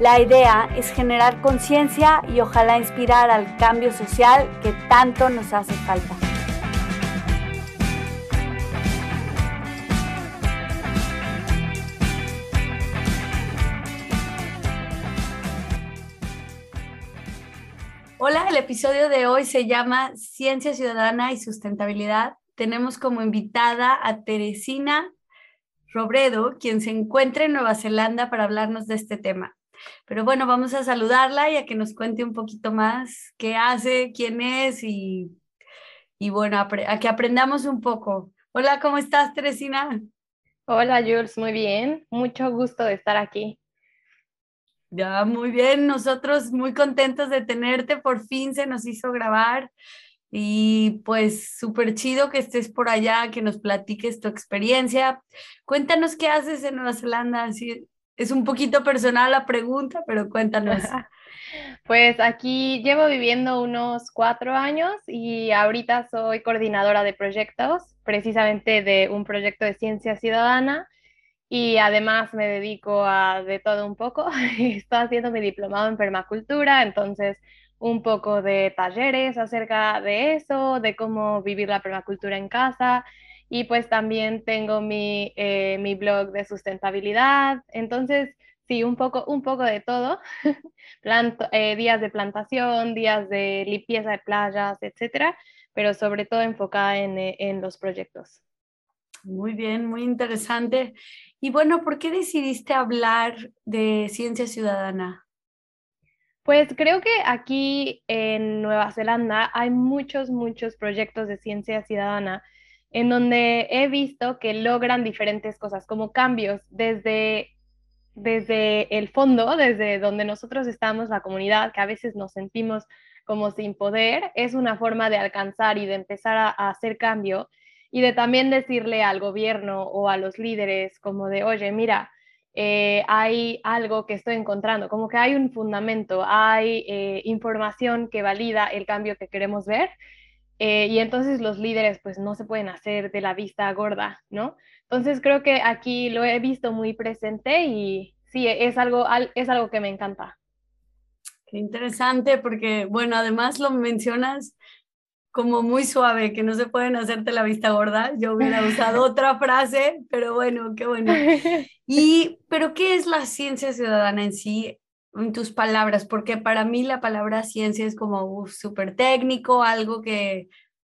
La idea es generar conciencia y ojalá inspirar al cambio social que tanto nos hace falta. Hola, el episodio de hoy se llama Ciencia Ciudadana y Sustentabilidad. Tenemos como invitada a Teresina Robredo, quien se encuentra en Nueva Zelanda para hablarnos de este tema. Pero bueno, vamos a saludarla y a que nos cuente un poquito más qué hace, quién es y, y bueno, a, que aprendamos un poco. Hola, ¿cómo estás, Teresina? Hola, Jules, muy bien. Mucho gusto de estar aquí. Ya, muy bien, nosotros muy contentos de tenerte, por fin se nos hizo grabar y pues súper chido que estés por allá, que nos platiques tu experiencia. Cuéntanos qué haces en Nueva Zelanda, es un poquito personal la pregunta, pero cuéntanos. Pues aquí llevo viviendo unos cuatro años y ahorita soy coordinadora de proyectos, precisamente de un proyecto de ciencia ciudadana y además me dedico a de todo un poco. Estoy haciendo mi diplomado en permacultura, entonces un poco de talleres acerca de eso, de cómo vivir la permacultura en casa y pues también tengo mi, eh, mi blog de sustentabilidad. Entonces, sí, un poco, un poco de todo. Eh, días de plantación, días de limpieza de playas, etcétera, pero sobre todo enfocada en, eh, en los proyectos. Muy bien, muy interesante. Y bueno, ¿por qué decidiste hablar de ciencia ciudadana? Pues creo que aquí en Nueva Zelanda hay muchos, muchos proyectos de ciencia ciudadana en donde he visto que logran diferentes cosas, como cambios desde, desde el fondo, desde donde nosotros estamos, la comunidad, que a veces nos sentimos como sin poder, es una forma de alcanzar y de empezar a hacer cambio y de también decirle al gobierno o a los líderes como de, oye, mira, eh, hay algo que estoy encontrando, como que hay un fundamento, hay eh, información que valida el cambio que queremos ver. Eh, y entonces los líderes pues no se pueden hacer de la vista gorda, ¿no? Entonces creo que aquí lo he visto muy presente y sí, es algo, es algo que me encanta. Qué interesante porque, bueno, además lo mencionas como muy suave, que no se pueden hacerte la vista gorda. Yo hubiera usado otra frase, pero bueno, qué bueno. Y, pero ¿qué es la ciencia ciudadana en sí, tus palabras? Porque para mí la palabra ciencia es como súper técnico, algo que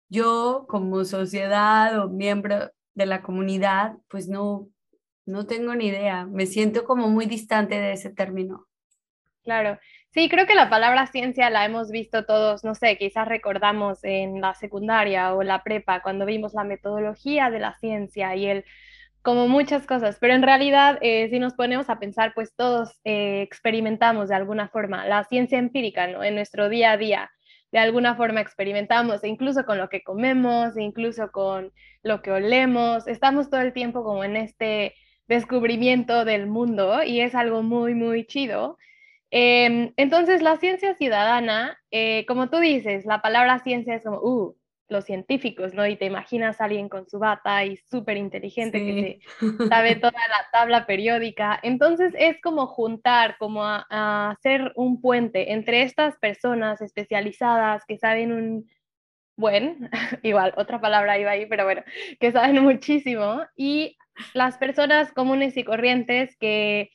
yo como sociedad o miembro de la comunidad, pues no, no tengo ni idea. Me siento como muy distante de ese término. Claro, Sí, creo que la palabra ciencia la hemos visto todos, no sé, quizás recordamos en la secundaria o la prepa cuando vimos la metodología de la ciencia y el como muchas cosas, pero en realidad eh, si nos ponemos a pensar, pues todos eh, experimentamos de alguna forma la ciencia empírica, ¿no? En nuestro día a día, de alguna forma experimentamos, e incluso con lo que comemos, incluso con lo que olemos, estamos todo el tiempo como en este descubrimiento del mundo y es algo muy, muy chido. Em, entonces, la ciencia ciudadana, eh, como tú dices, la palabra ciencia es como, uh, los científicos, ¿no? Y te imaginas a alguien con su bata y súper inteligente que se sabe toda la tabla periódica. Entonces, es como juntar, como a, hacer un puente entre estas personas especializadas que saben un buen, igual, otra palabra iba ahí, pero bueno, que saben muchísimo, y las personas comunes y corrientes que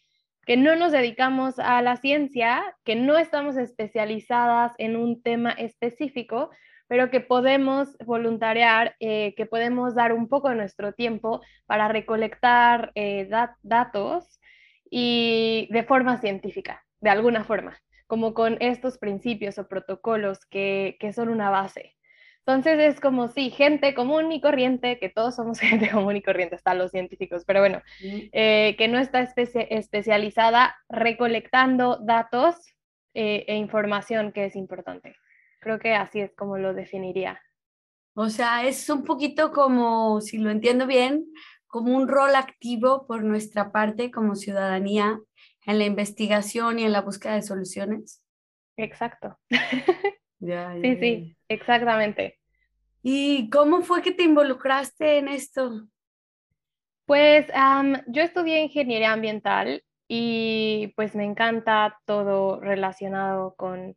que no nos dedicamos a la ciencia, que no estamos especializadas en un tema específico, pero que podemos voluntariar, eh, que podemos dar un poco de nuestro tiempo para recolectar eh, datos y de forma científica, de alguna forma, como con estos principios o protocolos que, que son una base. Entonces es como si gente común y corriente, que todos somos gente común y corriente, están los científicos, pero bueno, eh, que no está especializada recolectando datos e información que es importante. Creo que así es como lo definiría. O sea, es un poquito como, si lo entiendo bien, como un rol activo por nuestra parte como ciudadanía en la investigación y en la búsqueda de soluciones. Exacto. sí, sí, exactamente. ¿Y cómo fue que te involucraste en esto? Pues yo estudié ingeniería ambiental y pues me encanta todo relacionado con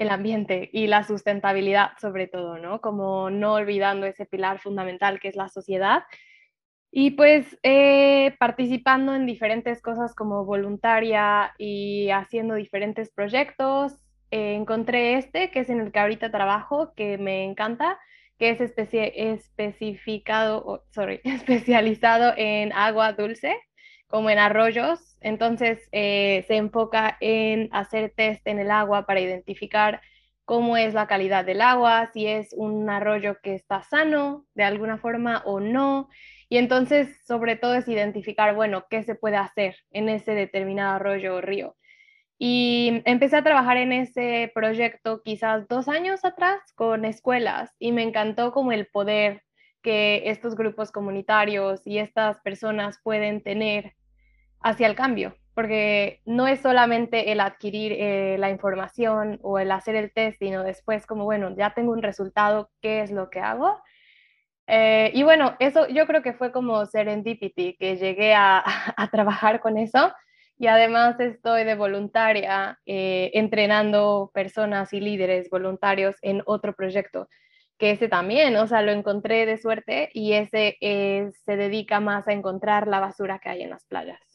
el ambiente y la sustentabilidad sobre todo, ¿no? Como no olvidando ese pilar fundamental que es la sociedad. Y pues eh, participando en diferentes cosas como voluntaria y haciendo diferentes proyectos, eh, encontré este, que es en el que ahorita trabajo, que me encanta, que es especificado, sorry, especializado en agua dulce, como en arroyos entonces, eh, se enfoca en hacer test en el agua para identificar cómo es la calidad del agua, si es un arroyo que está sano de alguna forma o no. Y entonces, sobre todo, es identificar, bueno, qué se puede hacer en ese determinado arroyo o río. Y empecé a trabajar en ese proyecto quizás dos años atrás con escuelas y me encantó como el poder que estos grupos comunitarios y estas personas pueden tener hacia el cambio, porque no es solamente el adquirir eh, la información o el hacer el test, sino después como, bueno, ya tengo un resultado, ¿qué es lo que hago? Eh, y bueno, eso yo creo que fue como serendipity, que llegué a, trabajar con eso y además estoy de voluntaria eh, entrenando personas y líderes voluntarios en otro proyecto, que ese también, o sea, lo encontré de suerte y ese se dedica más a encontrar la basura que hay en las playas.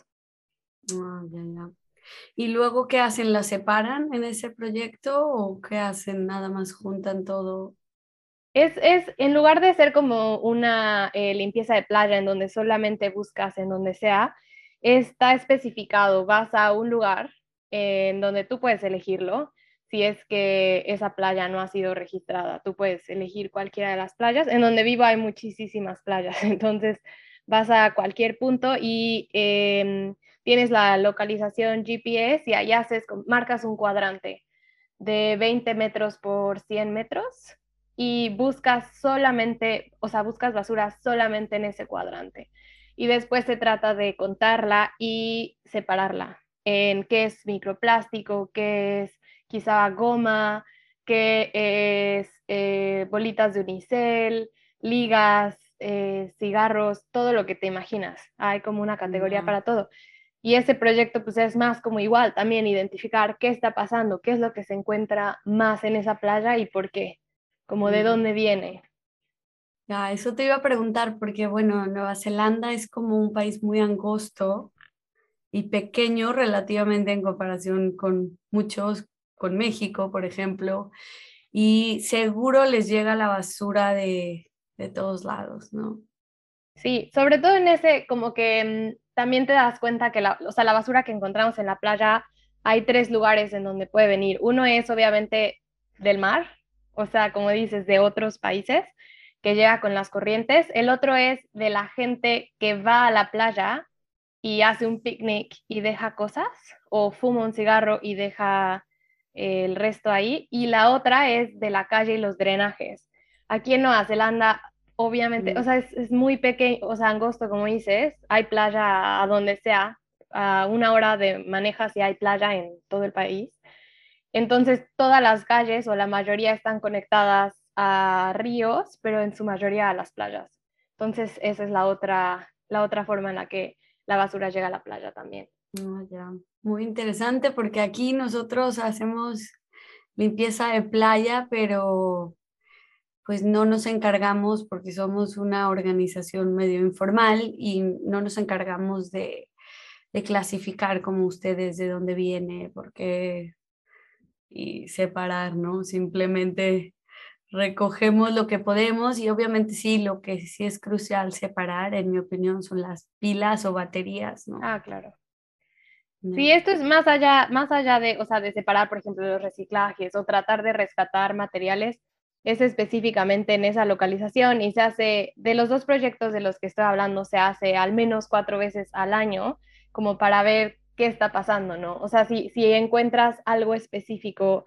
Ah, ya, ya. ¿Y luego qué hacen? ¿La separan en ese proyecto o qué hacen? Nada más juntan todo. Es, es en lugar de ser como una eh, limpieza de playa en donde solamente buscas en donde sea, está especificado. Vas a un lugar en donde tú puedes elegirlo. Si es que esa playa no ha sido registrada, tú puedes elegir cualquiera de las playas. En donde vivo hay muchísimas playas, entonces vas a cualquier punto y em, tienes la localización GPS y ahí haces, marcas un cuadrante de 20 metros por 100 metros y buscas solamente, o sea, buscas basura solamente en ese cuadrante. Y después se trata de contarla y separarla en qué es microplástico, qué es quizá goma, qué es eh, bolitas de unicel, ligas, eh, cigarros, todo lo que te imaginas. Hay como una categoría para todo. Y ese proyecto pues es más como igual, también identificar qué está pasando, qué es lo que se encuentra más en esa playa y por qué, como de dónde viene. Ya, eso te iba a preguntar porque bueno, Nueva Zelanda es como un país muy angosto y pequeño relativamente en comparación con muchos, con México, por ejemplo, y seguro les llega la basura de, de todos lados, ¿no? Sí, sobre todo en ese, como que mm, también te das cuenta que la, o sea, la basura que encontramos en la playa, hay tres lugares en donde puede venir. Uno es obviamente del mar, o sea, como dices, de otros países que llega con las corrientes. El otro es de la gente que va a la playa y hace un picnic y deja cosas, o fuma un cigarro y deja el resto ahí. Y la otra es de la calle y los drenajes. Aquí en Nueva Zelanda obviamente, o sea, es, muy pequeño, o sea, angosto, como dices, hay playa a donde sea, a una hora de manejas y hay playa en todo el país. Entonces, todas las calles o la mayoría están conectadas a ríos, pero en su mayoría a las playas. Entonces, esa es la otra, la otra forma en la que la basura llega a la playa también. Ah, muy interesante porque aquí nosotros hacemos limpieza de playa, pero pues no nos encargamos, porque somos una organización medio informal y no nos encargamos de, clasificar como ustedes de dónde viene, porque y separar, ¿no? Simplemente recogemos lo que podemos y obviamente sí, lo que sí es crucial separar, en mi opinión, son las pilas o baterías, ¿no? Ah, claro. Sí, esto es más allá, más allá de, o sea, de separar, por ejemplo, los reciclajes o tratar de rescatar materiales, es específicamente en esa localización y se hace, de los dos proyectos de los que estoy hablando, se hace al menos cuatro veces al año, como para ver qué está pasando, ¿no? O sea, si, si encuentras algo específico,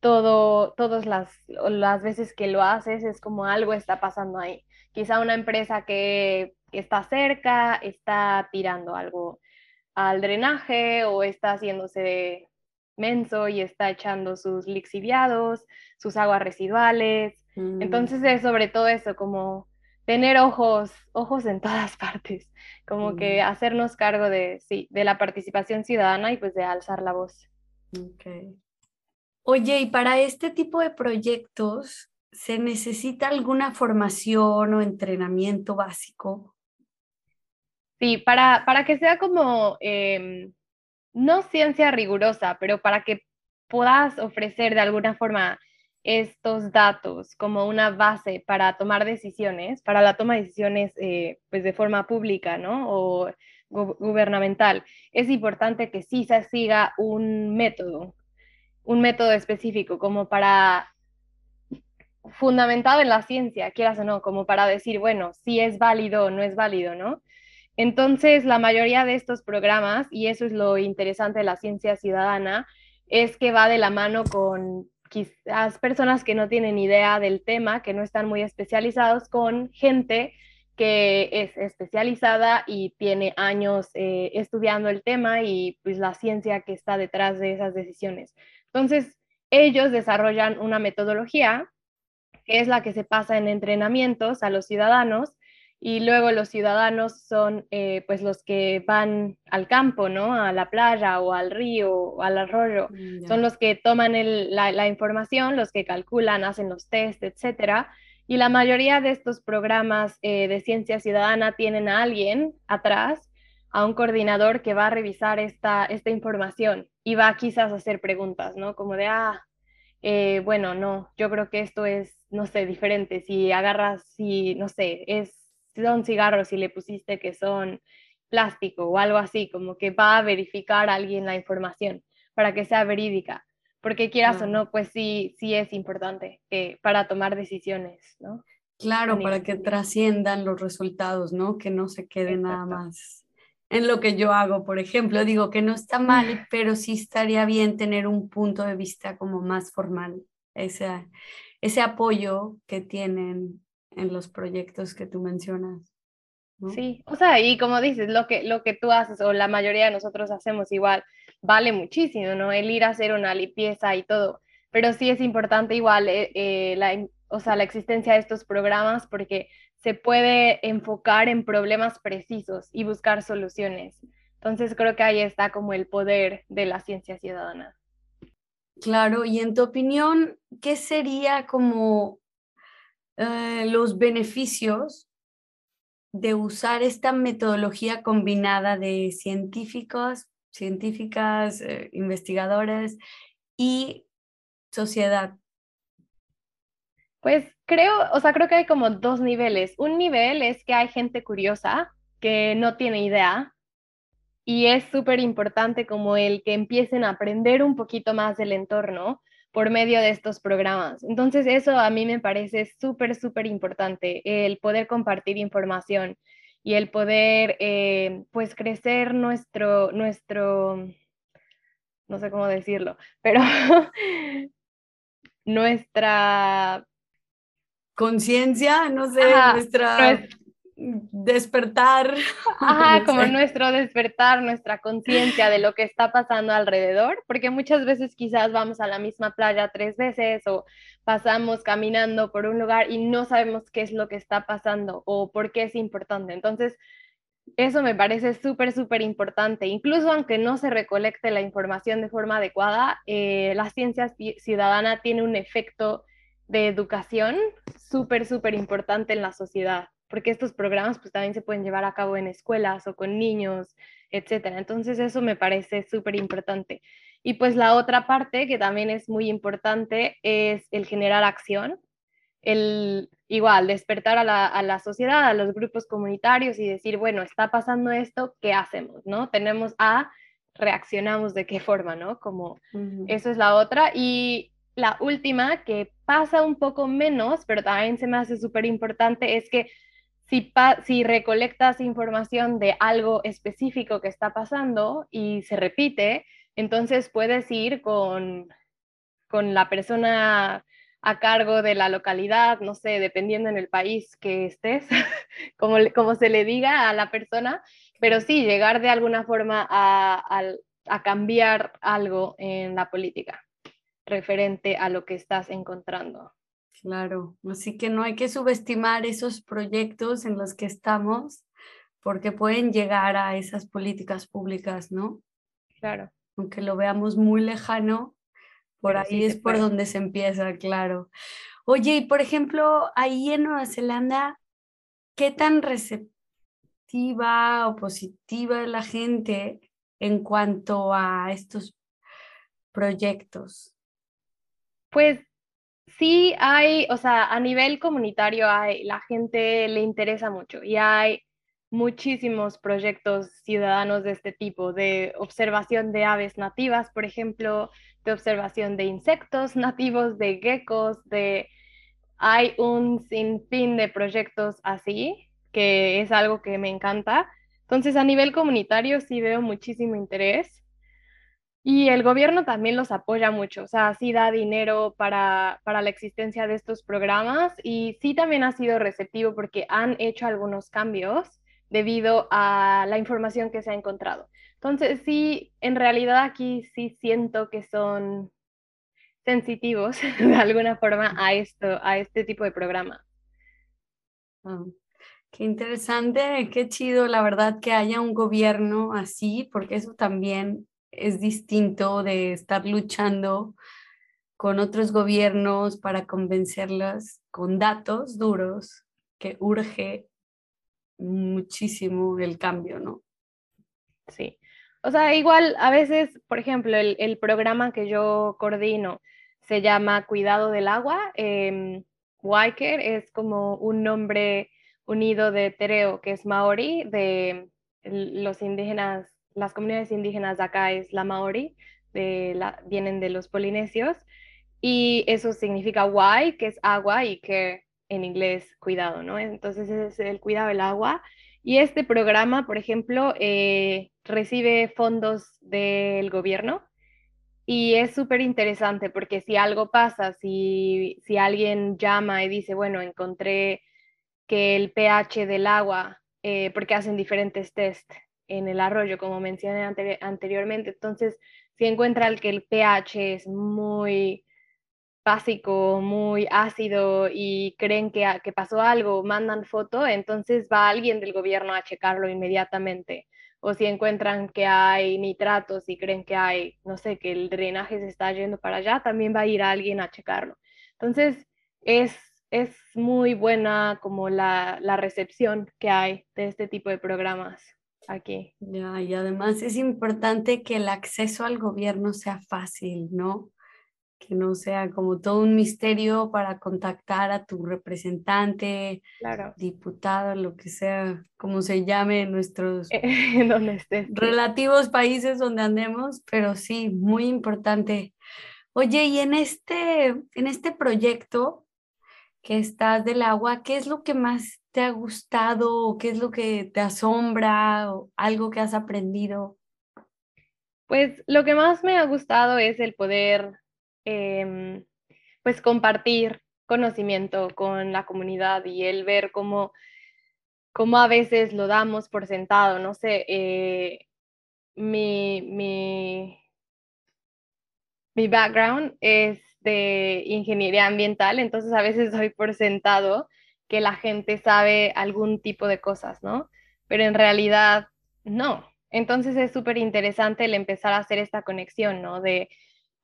todo, todas las, las veces que lo haces es como algo está pasando ahí. Quizá una empresa que, que está cerca está tirando algo al drenaje o está haciéndose menso y está echando sus lixiviados, sus aguas residuales. Mm. Entonces es sobre todo eso, como tener ojos, ojos en todas partes, como que mm. hacernos cargo de, sí, de la participación ciudadana y pues de alzar la voz. Okay. Oye, y para este tipo de proyectos, ¿se necesita alguna formación o entrenamiento básico? Sí, para, para que sea como, em, no ciencia rigurosa, pero para que puedas ofrecer de alguna forma estos datos como una base para tomar decisiones, para la toma de decisiones eh, pues de forma pública, ¿no? O gubernamental, es importante que sí se siga un método, un método específico como para fundamentado en la ciencia, quieras o no, como para decir, bueno, si es válido o no es válido, ¿no? Entonces, la mayoría de estos programas, y eso es lo interesante de la ciencia ciudadana, es que va de la mano con quizás personas que no tienen idea del tema, que no están muy especializados, con gente que es especializada y tiene años eh, estudiando el tema y pues la ciencia que está detrás de esas decisiones. Entonces, ellos desarrollan una metodología que es la que se pasa en entrenamientos a los ciudadanos y luego los ciudadanos son eh, pues los que van al campo, ¿no? A la playa o al río o al arroyo. Mm, son los que toman la, información, los que calculan, hacen los test, etcétera. Y la mayoría de estos programas eh, de ciencia ciudadana tienen a alguien atrás, a un coordinador que va a revisar esta, esta información y va quizás a hacer preguntas, ¿no? Como de, ah, eh, bueno, no, yo creo que esto es, no sé, diferente. Si agarras, si, no sé, es son cigarros y le pusiste que son plástico o algo así, como que va a verificar a alguien la información para que sea verídica, porque quieras o no, pues sí, sí es importante eh, para tomar decisiones, ¿no? Claro, para que trasciendan los resultados, ¿no? Que no se quede nada más en lo que yo hago, por ejemplo. Digo que no está mal, pero sí estaría bien tener un punto de vista como más formal, ese, ese apoyo que tienen en los proyectos que tú mencionas. Sí, o sea, y como dices, lo que, lo que tú haces o la mayoría de nosotros hacemos igual, vale muchísimo, ¿no? El ir a hacer una limpieza y todo, pero sí es importante igual, eh, eh, la, o sea, la existencia de estos programas porque se puede enfocar en problemas precisos y buscar soluciones. Entonces creo que ahí está como el poder de la ciencia ciudadana. Claro, y en tu opinión, ¿qué sería como eh, los beneficios de usar esta metodología combinada de científicos, científicas, eh, investigadores y sociedad? Pues creo, o sea, creo que hay como dos niveles. Un nivel es que hay gente curiosa que no tiene idea y es súper importante como el que empiecen a aprender un poquito más del entorno por medio de estos programas. Entonces, eso a mí me parece súper, súper importante, el poder compartir información y el poder, eh, pues, crecer nuestro, nuestro, no sé cómo decirlo, pero nuestra... Conciencia, no sé, nuestra despertar. Ajá, como nuestro despertar, nuestra conciencia de lo que está pasando alrededor, porque muchas veces quizás vamos a la misma playa tres veces o pasamos caminando por un lugar y no sabemos qué es lo que está pasando o por qué es importante. Entonces, eso me parece súper, súper importante. Incluso aunque no se recolecte la información de forma adecuada, eh, la ciencia ciudadana tiene un efecto de educación súper, súper importante en la sociedad porque estos programas pues también se pueden llevar a cabo en escuelas o con niños, etcétera. Entonces eso me parece súper importante. Y pues la otra parte que también es muy importante es el generar acción, el igual despertar a la, a la, sociedad, a los grupos comunitarios y decir, bueno, está pasando esto, ¿qué hacemos? ¿No? Tenemos A, reaccionamos de qué forma, ¿no? Como eso es la otra. Y la última, que pasa un poco menos, pero también se me hace súper importante, es que si, recolectas información de algo específico que está pasando y se repite, entonces puedes ir con, la persona a cargo de la localidad, no sé, dependiendo en el país que estés, como, se le diga a la persona, pero sí, llegar de alguna forma a cambiar algo en la política referente a lo que estás encontrando. Claro, así que no hay que subestimar esos proyectos en los que estamos porque pueden llegar a esas políticas públicas, ¿no? Claro. Aunque lo veamos muy lejano, por ahí es por donde se empieza, claro. Oye, y por ejemplo, ahí en Nueva Zelanda, ¿qué tan receptiva o positiva es la gente en cuanto a estos proyectos? Pues sí hay, o sea, a nivel comunitario hay, la gente le interesa mucho y hay muchísimos proyectos ciudadanos de este tipo, de observación de aves nativas, por ejemplo, de observación de insectos nativos, de geckos, de... Hay un sinfín de proyectos así, que es algo que me encanta. Entonces, a nivel comunitario sí veo muchísimo interés. Y el gobierno también los apoya mucho, o sea, sí da dinero para, para, la existencia de estos programas y sí también ha sido receptivo porque han hecho algunos cambios debido a la información que se ha encontrado. Entonces, sí, en realidad aquí sí siento que son sensitivos de alguna forma a esto, a este tipo de programa. Ah, qué interesante, qué chido, la verdad, que haya un gobierno así, porque eso también es distinto de estar luchando con otros gobiernos para convencerlas con datos duros que urge muchísimo el cambio, ¿no? Sí. O sea, igual a veces, por ejemplo, el, programa que yo coordino se llama Cuidado del Agua. Eh, es como un nombre unido de Tereo, que es maori, de los indígenas las comunidades indígenas de acá es la maori, de la, vienen de los polinesios, y eso significa why, que es agua, y que en inglés cuidado, ¿no? Entonces es el cuidado del agua. Y este programa, por ejemplo, eh, recibe fondos del gobierno y es súper interesante porque si algo pasa, si, si alguien llama y dice, bueno, encontré que el pH del agua, eh, porque hacen diferentes test en el arroyo, como mencioné anteriormente. Entonces, si encuentran que el pH es muy básico, muy ácido y creen que, que pasó algo, mandan foto, entonces va alguien del gobierno a checarlo inmediatamente. O si encuentran que hay nitratos y creen que hay, no sé, que el drenaje se está yendo para allá, también va a ir alguien a checarlo. Entonces, es, es muy buena como la, la recepción que hay de este tipo de programas aquí. Ya, y además es importante que el acceso al gobierno sea fácil, ¿no? Que no sea como todo un misterio para contactar a tu representante, diputado, lo que sea, como se llame en nuestros relativos países donde andemos, pero sí, muy importante. Oye, y en este, en este proyecto que estás del agua, ¿qué es lo que más te ha gustado qué es lo que te asombra o algo que has aprendido? Pues lo que más me ha gustado es el poder em, pues compartir conocimiento con la comunidad y el ver cómo, cómo a veces lo damos por sentado, no sé, eh, mi, mi, mi background es de ingeniería ambiental, entonces a veces doy por sentado que la gente sabe algún tipo de cosas, ¿no? Pero en realidad no. Entonces es súper interesante el empezar a hacer esta conexión, ¿no? De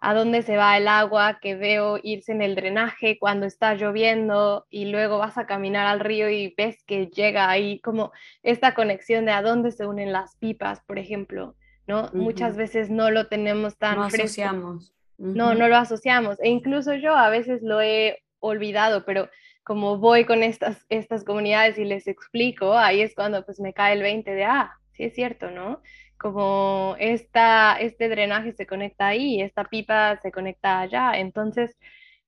a dónde se va el agua, que veo irse en el drenaje cuando está lloviendo y luego vas a caminar al río y ves que llega ahí como esta conexión de a dónde se unen las pipas, por ejemplo, ¿no? Muchas veces no lo tenemos tan no asociamos. No, no lo asociamos. E incluso yo a veces lo he olvidado, pero como voy con estas, estas comunidades y les explico, ahí es cuando pues me cae el 20 de, ah, sí es cierto, ¿no? Como esta, este drenaje se conecta ahí, esta pipa se conecta allá, entonces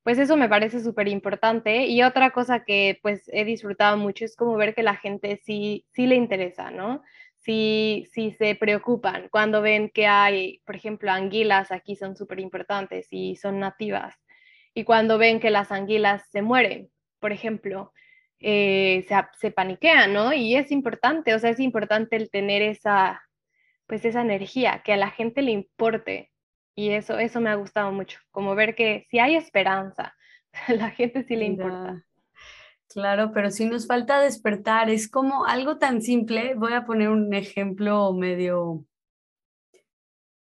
pues eso me parece súper importante. Y otra cosa que pues he disfrutado mucho es como ver que la gente sí, sí le interesa, ¿no? Sí, sí se preocupan cuando ven que hay, por ejemplo, anguilas aquí son súper importantes y son nativas. Y cuando ven que las anguilas se mueren, por ejemplo, eh, se, se paniquean, ¿no? Y es importante, o sea, es importante el tener esa, pues esa energía, que a la gente le importe y eso, eso me ha gustado mucho, como ver que si hay esperanza, la gente sí le importa. Claro, pero si nos falta despertar, es como algo tan simple. Voy a poner un ejemplo medio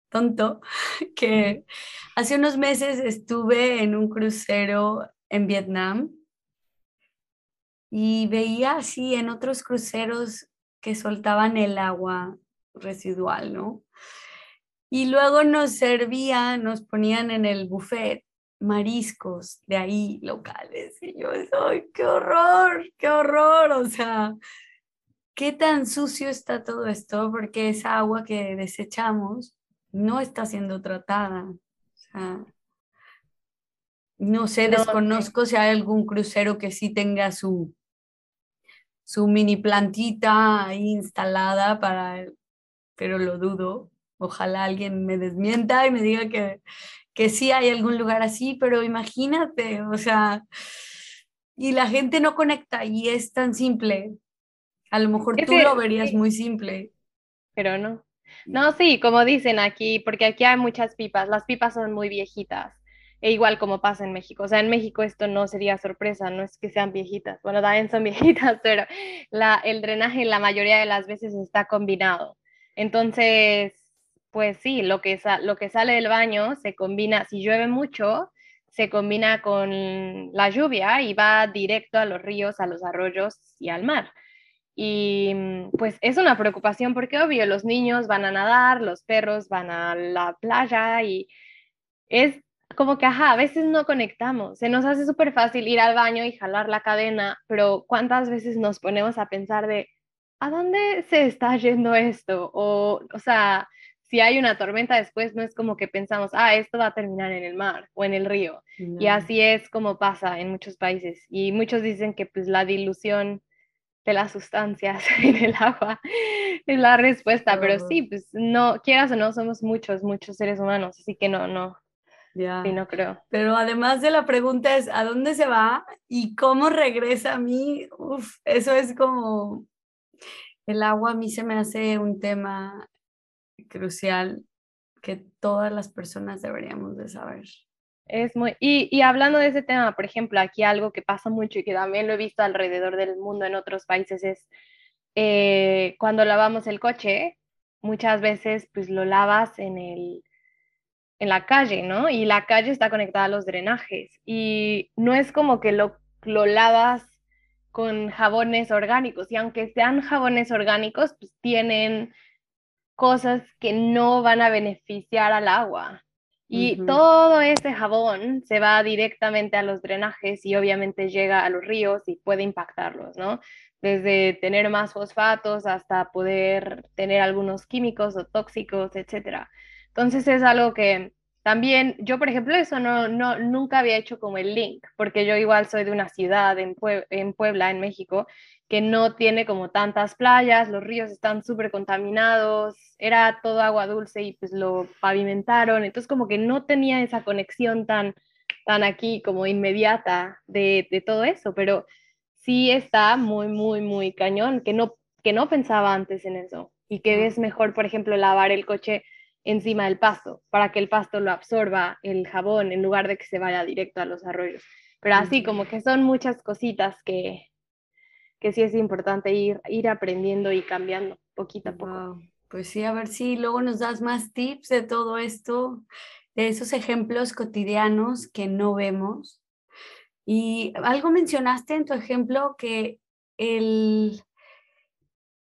tonto, que hace unos meses estuve en un crucero en Vietnam y veía así en otros cruceros que soltaban el agua residual, ¿no? Y luego nos servían, nos ponían en el buffet mariscos de ahí locales. Y yo, ¡ay, qué horror! ¡Qué horror! O sea, ¿qué tan sucio está todo esto? Porque esa agua que desechamos no está siendo tratada. O sea, no sé, desconozco si hay algún crucero que sí tenga su, su mini plantita ahí instalada para, pero lo dudo. Ojalá alguien me desmienta y me diga que, que sí hay algún lugar así, pero imagínate, o sea, y la gente no conecta y es tan simple. A lo mejor tú lo verías muy simple. Pero no. No, sí, como dicen aquí, porque aquí hay muchas pipas, las pipas son muy viejitas, e igual como pasa en México. O sea, en México esto no sería sorpresa, no es que sean viejitas, bueno, también son viejitas, pero la, el drenaje la mayoría de las veces está combinado. Entonces, pues sí, lo que, lo que sale del baño se combina, si llueve mucho, se combina con la lluvia y va directo a los ríos, a los arroyos y al mar. Y mm, pues es una preocupación porque obvio, los niños van a nadar, los perros van a la playa y es como que, ajá, a veces no conectamos. Se nos hace súper fácil ir al baño y jalar la cadena, pero ¿cuántas veces nos ponemos a pensar de, ¿a dónde se está yendo esto? O, o sea, si hay una tormenta después, no es como que pensamos, ah, esto va a terminar en el mar o en el río. Y así es como pasa en muchos países. Y muchos dicen que pues la dilución de las sustancias en el agua es la respuesta, pero sí, pues no, quieras o no, somos muchos, muchos seres humanos, así que no, no. Ya. Sí, no creo. Pero además de la pregunta es, ¿a dónde se va y cómo regresa a mí? Uf, eso es como, el agua a mí se me hace un tema crucial que todas las personas deberíamos de saber. Es muy, y, y, hablando de ese tema, por ejemplo, aquí algo que pasa mucho y que también lo he visto alrededor del mundo en otros países es eh, cuando lavamos el coche, muchas veces pues lo lavas en, el, en la calle, ¿no? Y la calle está conectada a los drenajes y no es como que lo, lo lavas con jabones orgánicos y aunque sean jabones orgánicos, pues tienen cosas que no van a beneficiar al agua. Y todo ese jabón se va directamente a los drenajes y obviamente llega a los ríos y puede impactarlos, ¿no? Desde tener más fosfatos hasta poder tener algunos químicos o tóxicos, etcétera. Entonces es algo que también, yo por ejemplo, eso no, no, nunca había hecho como el link, porque yo igual soy de una ciudad en, en Puebla, en México, que no tiene como tantas playas, los ríos están súper contaminados, era todo agua dulce y pues lo pavimentaron, entonces como que no tenía esa conexión tan, tan aquí como inmediata de, de todo eso, pero sí está muy, muy, muy cañón, que no, que no pensaba antes en eso. Y que es mejor, por ejemplo, lavar el coche encima del pasto para que el pasto lo absorba el jabón en lugar de que se vaya directo a los arroyos. Pero así como que son muchas cositas que, que sí es importante ir, ir aprendiendo y cambiando poquito a poco. Pues sí, a ver si luego nos das más tips de todo esto, de esos ejemplos cotidianos que no vemos. Y algo mencionaste en tu ejemplo que el,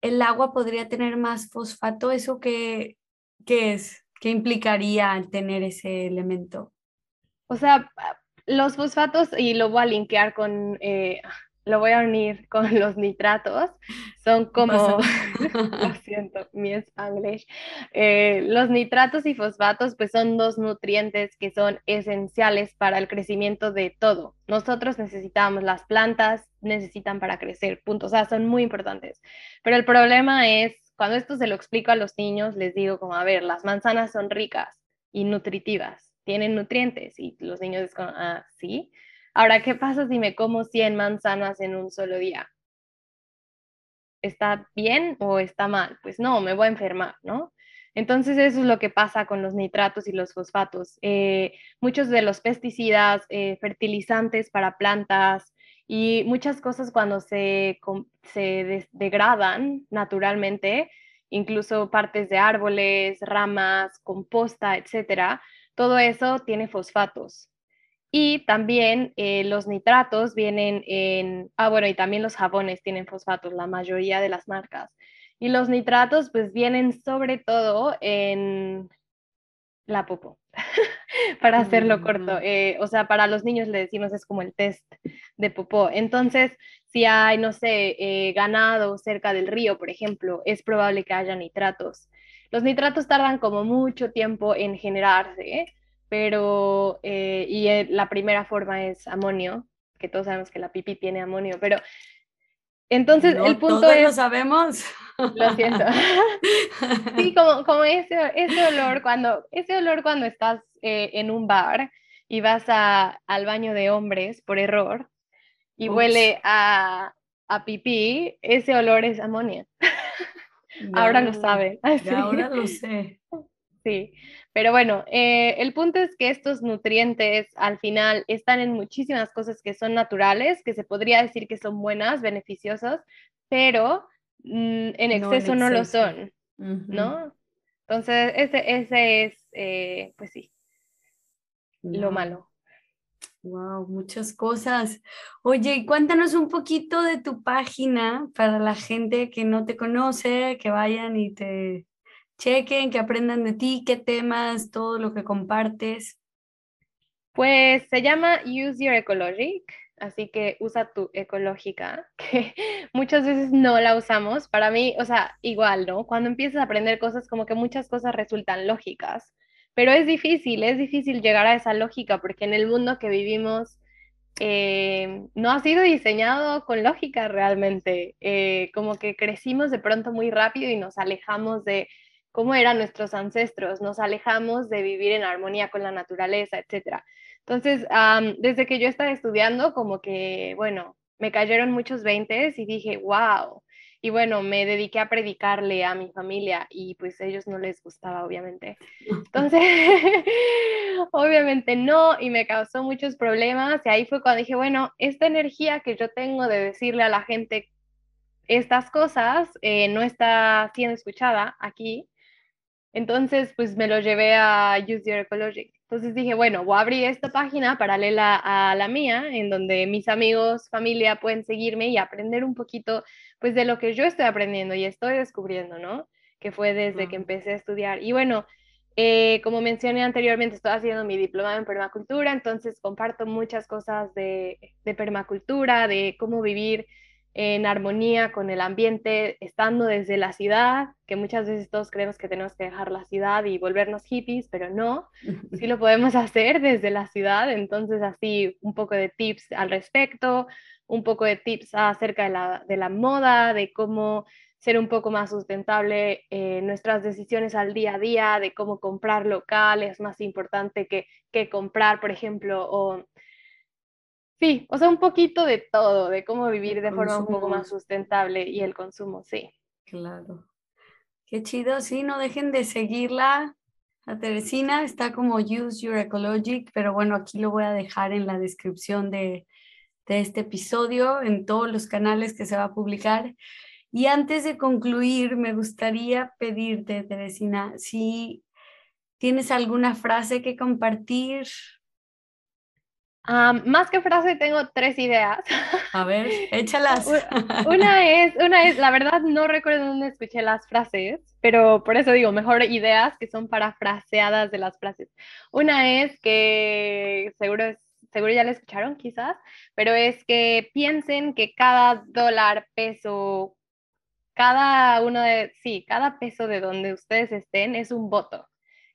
el agua podría tener más fosfato. ¿Eso qué, qué es? ¿Qué implicaría tener ese elemento? O sea, los fosfatos, y lo voy a linkear con, eh, lo voy a unir con los nitratos, son como, lo siento, mi spanglish, eh, los nitratos y fosfatos pues son dos nutrientes que son esenciales para el crecimiento de todo. Nosotros necesitamos, las plantas necesitan para crecer, punto, o sea, son muy importantes. Pero el problema es, cuando esto se lo explico a los niños, les digo como, a ver, las manzanas son ricas y nutritivas, tienen nutrientes y los niños es como, ah, sí. Ahora, ¿qué pasa si me como 100 manzanas en un solo día? ¿Está bien o está mal? Pues no, me voy a enfermar, ¿no? Entonces eso es lo que pasa con los nitratos y los fosfatos. Eh, muchos de los pesticidas, eh, fertilizantes para plantas y muchas cosas cuando se, se degradan naturalmente, incluso partes de árboles, ramas, composta, etcétera, todo eso tiene fosfatos. Y también eh, los nitratos vienen en, ah, bueno, y también los jabones tienen fosfatos, la mayoría de las marcas. Y los nitratos pues vienen sobre todo en la popo, para hacerlo corto. Eh, o sea, para los niños le decimos es como el test de popó. Entonces, si hay, no sé, eh, ganado cerca del río, por ejemplo, es probable que haya nitratos. Los nitratos tardan como mucho tiempo en generarse, pero, eh, y eh, la primera forma es amonio, que todos sabemos que la pipi tiene amonio, pero entonces el punto todos es... lo sabemos. Lo siento. sí, como, como ese, ese, olor cuando, ese olor cuando estás eh, en un bar y vas a, al baño de hombres por error y huele a, a pipí, ese olor es amonio. ahora lo saben. Ahora lo sé. Sí, pero bueno, eh, el punto es que estos nutrientes al final están en muchísimas cosas que son naturales, que se podría decir que son buenas, beneficiosas, pero mm, en, exceso no, lo son, ¿no? Entonces, ese, ese es, eh, pues sí, lo malo. Wow, muchas cosas. Oye, cuéntanos un poquito de tu página para la gente que no te conoce, que vayan y te chequen, que aprendan de ti, qué temas, todo lo que compartes. Pues se llama Use Your Ecologic, así que usa tu ecológica, que muchas veces no la usamos. Para mí, o sea, igual, ¿no? Cuando empiezas a aprender cosas, como que muchas cosas resultan lógicas, pero es difícil, es difícil llegar a esa lógica, porque en el mundo que vivimos eh, no ha sido diseñado con lógica realmente. Eh, como que crecimos de pronto muy rápido y nos alejamos de cómo eran nuestros ancestros, nos alejamos de vivir en armonía con la naturaleza, etc. Entonces, desde que yo estaba estudiando, como que, bueno, me cayeron muchos veintes y dije, wow. Y bueno, me dediqué a predicarle a mi familia y pues a ellos no les gustaba, obviamente. Entonces, obviamente no, y me causó muchos problemas. Y ahí fue cuando dije, bueno, esta energía que yo tengo de decirle a la gente estas cosas eh, no está siendo escuchada aquí. Entonces, pues me lo llevé a Use Your Ecologic. Entonces dije, bueno, voy a abrir esta página paralela a la mía, en donde mis amigos, familia pueden seguirme y aprender un poquito, pues, de lo que yo estoy aprendiendo y estoy descubriendo, ¿no? Que fue desde que empecé a estudiar. Y bueno, eh, como mencioné anteriormente, estoy haciendo mi diploma en permacultura, entonces comparto muchas cosas de, de permacultura, de cómo vivir en armonía con el ambiente, estando desde la ciudad, que muchas veces todos creemos que tenemos que dejar la ciudad y volvernos hippies, pero no, sí lo podemos hacer desde la ciudad, entonces así un poco de tips al respecto, un poco de tips acerca de la, de la moda, de cómo ser un poco más sustentable en nuestras decisiones al día a día, de cómo comprar local es más importante que, que comprar, por ejemplo, o Sí, o sea, un poquito de todo, de cómo vivir de forma un poco más sustentable y el consumo, sí. Claro. Qué chido, sí, no dejen de seguirla. A Teresina está como Use Your Ecologic, pero bueno, aquí lo voy a dejar en la descripción de, de este episodio, en todos los canales que se va a publicar. Y antes de concluir, me gustaría pedirte, Teresina, si tienes alguna frase que compartir más que frase, tengo tres ideas. A ver, échalas. Una es, una es, la verdad no recuerdo dónde escuché las frases, pero por eso digo, mejor ideas que son parafraseadas de las frases. Una es que seguro seguro ya la escucharon quizás, pero es que piensen que cada dólar, peso, cada uno de, sí, cada peso de donde ustedes estén es un voto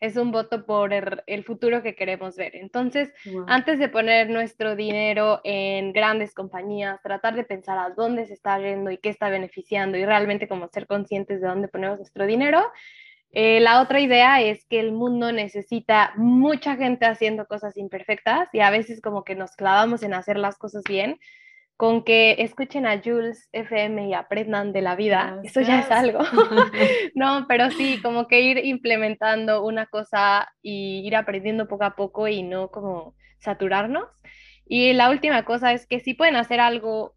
es un voto por el, futuro que queremos ver. Entonces, antes de poner nuestro dinero en grandes compañías, tratar de pensar a dónde se está yendo y qué está beneficiando y realmente como ser conscientes de dónde ponemos nuestro dinero. Eh, la otra idea es que el mundo necesita mucha gente haciendo cosas imperfectas y a veces como que nos clavamos en hacer las cosas bien con que escuchen a Jules FM y aprendan de la vida, eso ya es algo. no, pero sí, como que ir implementando una cosa y ir aprendiendo poco a poco y no como saturarnos. Y la última cosa es que si pueden hacer algo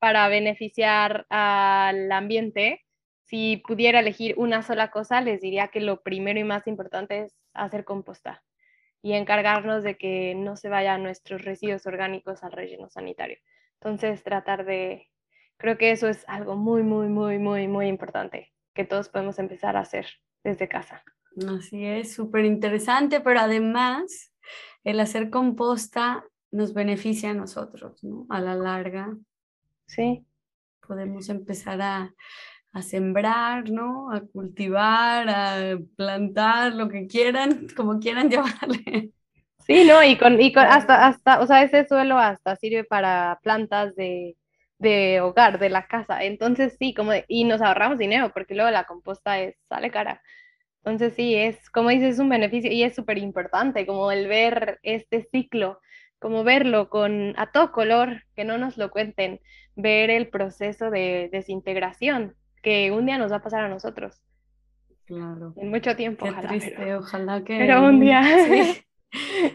para beneficiar al ambiente, si pudiera elegir una sola cosa, les diría que lo primero y más importante es hacer composta y encargarnos de que no se vayan nuestros residuos orgánicos al relleno sanitario. Entonces, tratar de, creo que eso es algo muy, muy, muy, muy, muy importante que todos podemos empezar a hacer desde casa. Así es, súper interesante, pero además el hacer composta nos beneficia a nosotros, ¿no? A la larga. Sí. Podemos empezar a, a sembrar, ¿no? A cultivar, a plantar, lo que quieran, como quieran llamarle. Sí, no, y con, y con hasta, hasta, o sea, ese suelo hasta sirve para plantas de, de hogar, de la casa. Entonces sí, como, y nos ahorramos dinero, porque luego la composta es, sale cara. Entonces sí, es, como dices, es un beneficio y es súper importante, como el ver este ciclo, como verlo con, a todo color, que no nos lo cuenten, ver el proceso de desintegración que un día nos va a pasar a nosotros. Claro. En mucho tiempo, Qué triste, ojalá que... Pero un día. Sí.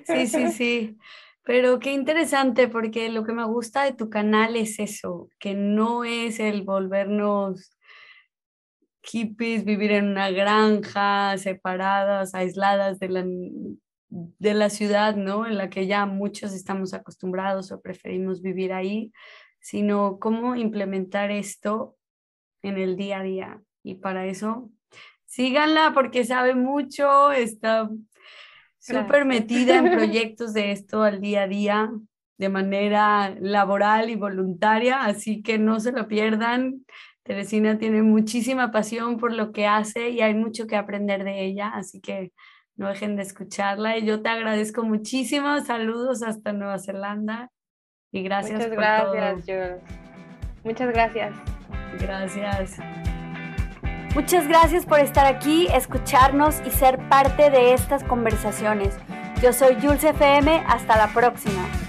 Sí, sí, sí. Pero qué interesante porque lo que me gusta de tu canal es eso, que no es el volvernos hippies, vivir en una granja, separadas, aisladas de la, de la ciudad, ¿no? En la que ya muchos estamos acostumbrados o preferimos vivir ahí, sino cómo implementar esto en el día a día. Y para eso, síganla porque sabe mucho, está súper metida en proyectos de esto al día a día de manera laboral y voluntaria, así que no se lo pierdan. Teresina tiene muchísima pasión por lo que hace y hay mucho que aprender de ella, así que no dejen de escucharla. Y yo te agradezco muchísimo. Saludos hasta Nueva Zelanda y gracias Muchas por gracias, todo. Muchas gracias. Gracias. Muchas gracias por estar aquí, escucharnos y ser parte de estas conversaciones. Yo soy Jules FM, hasta la próxima.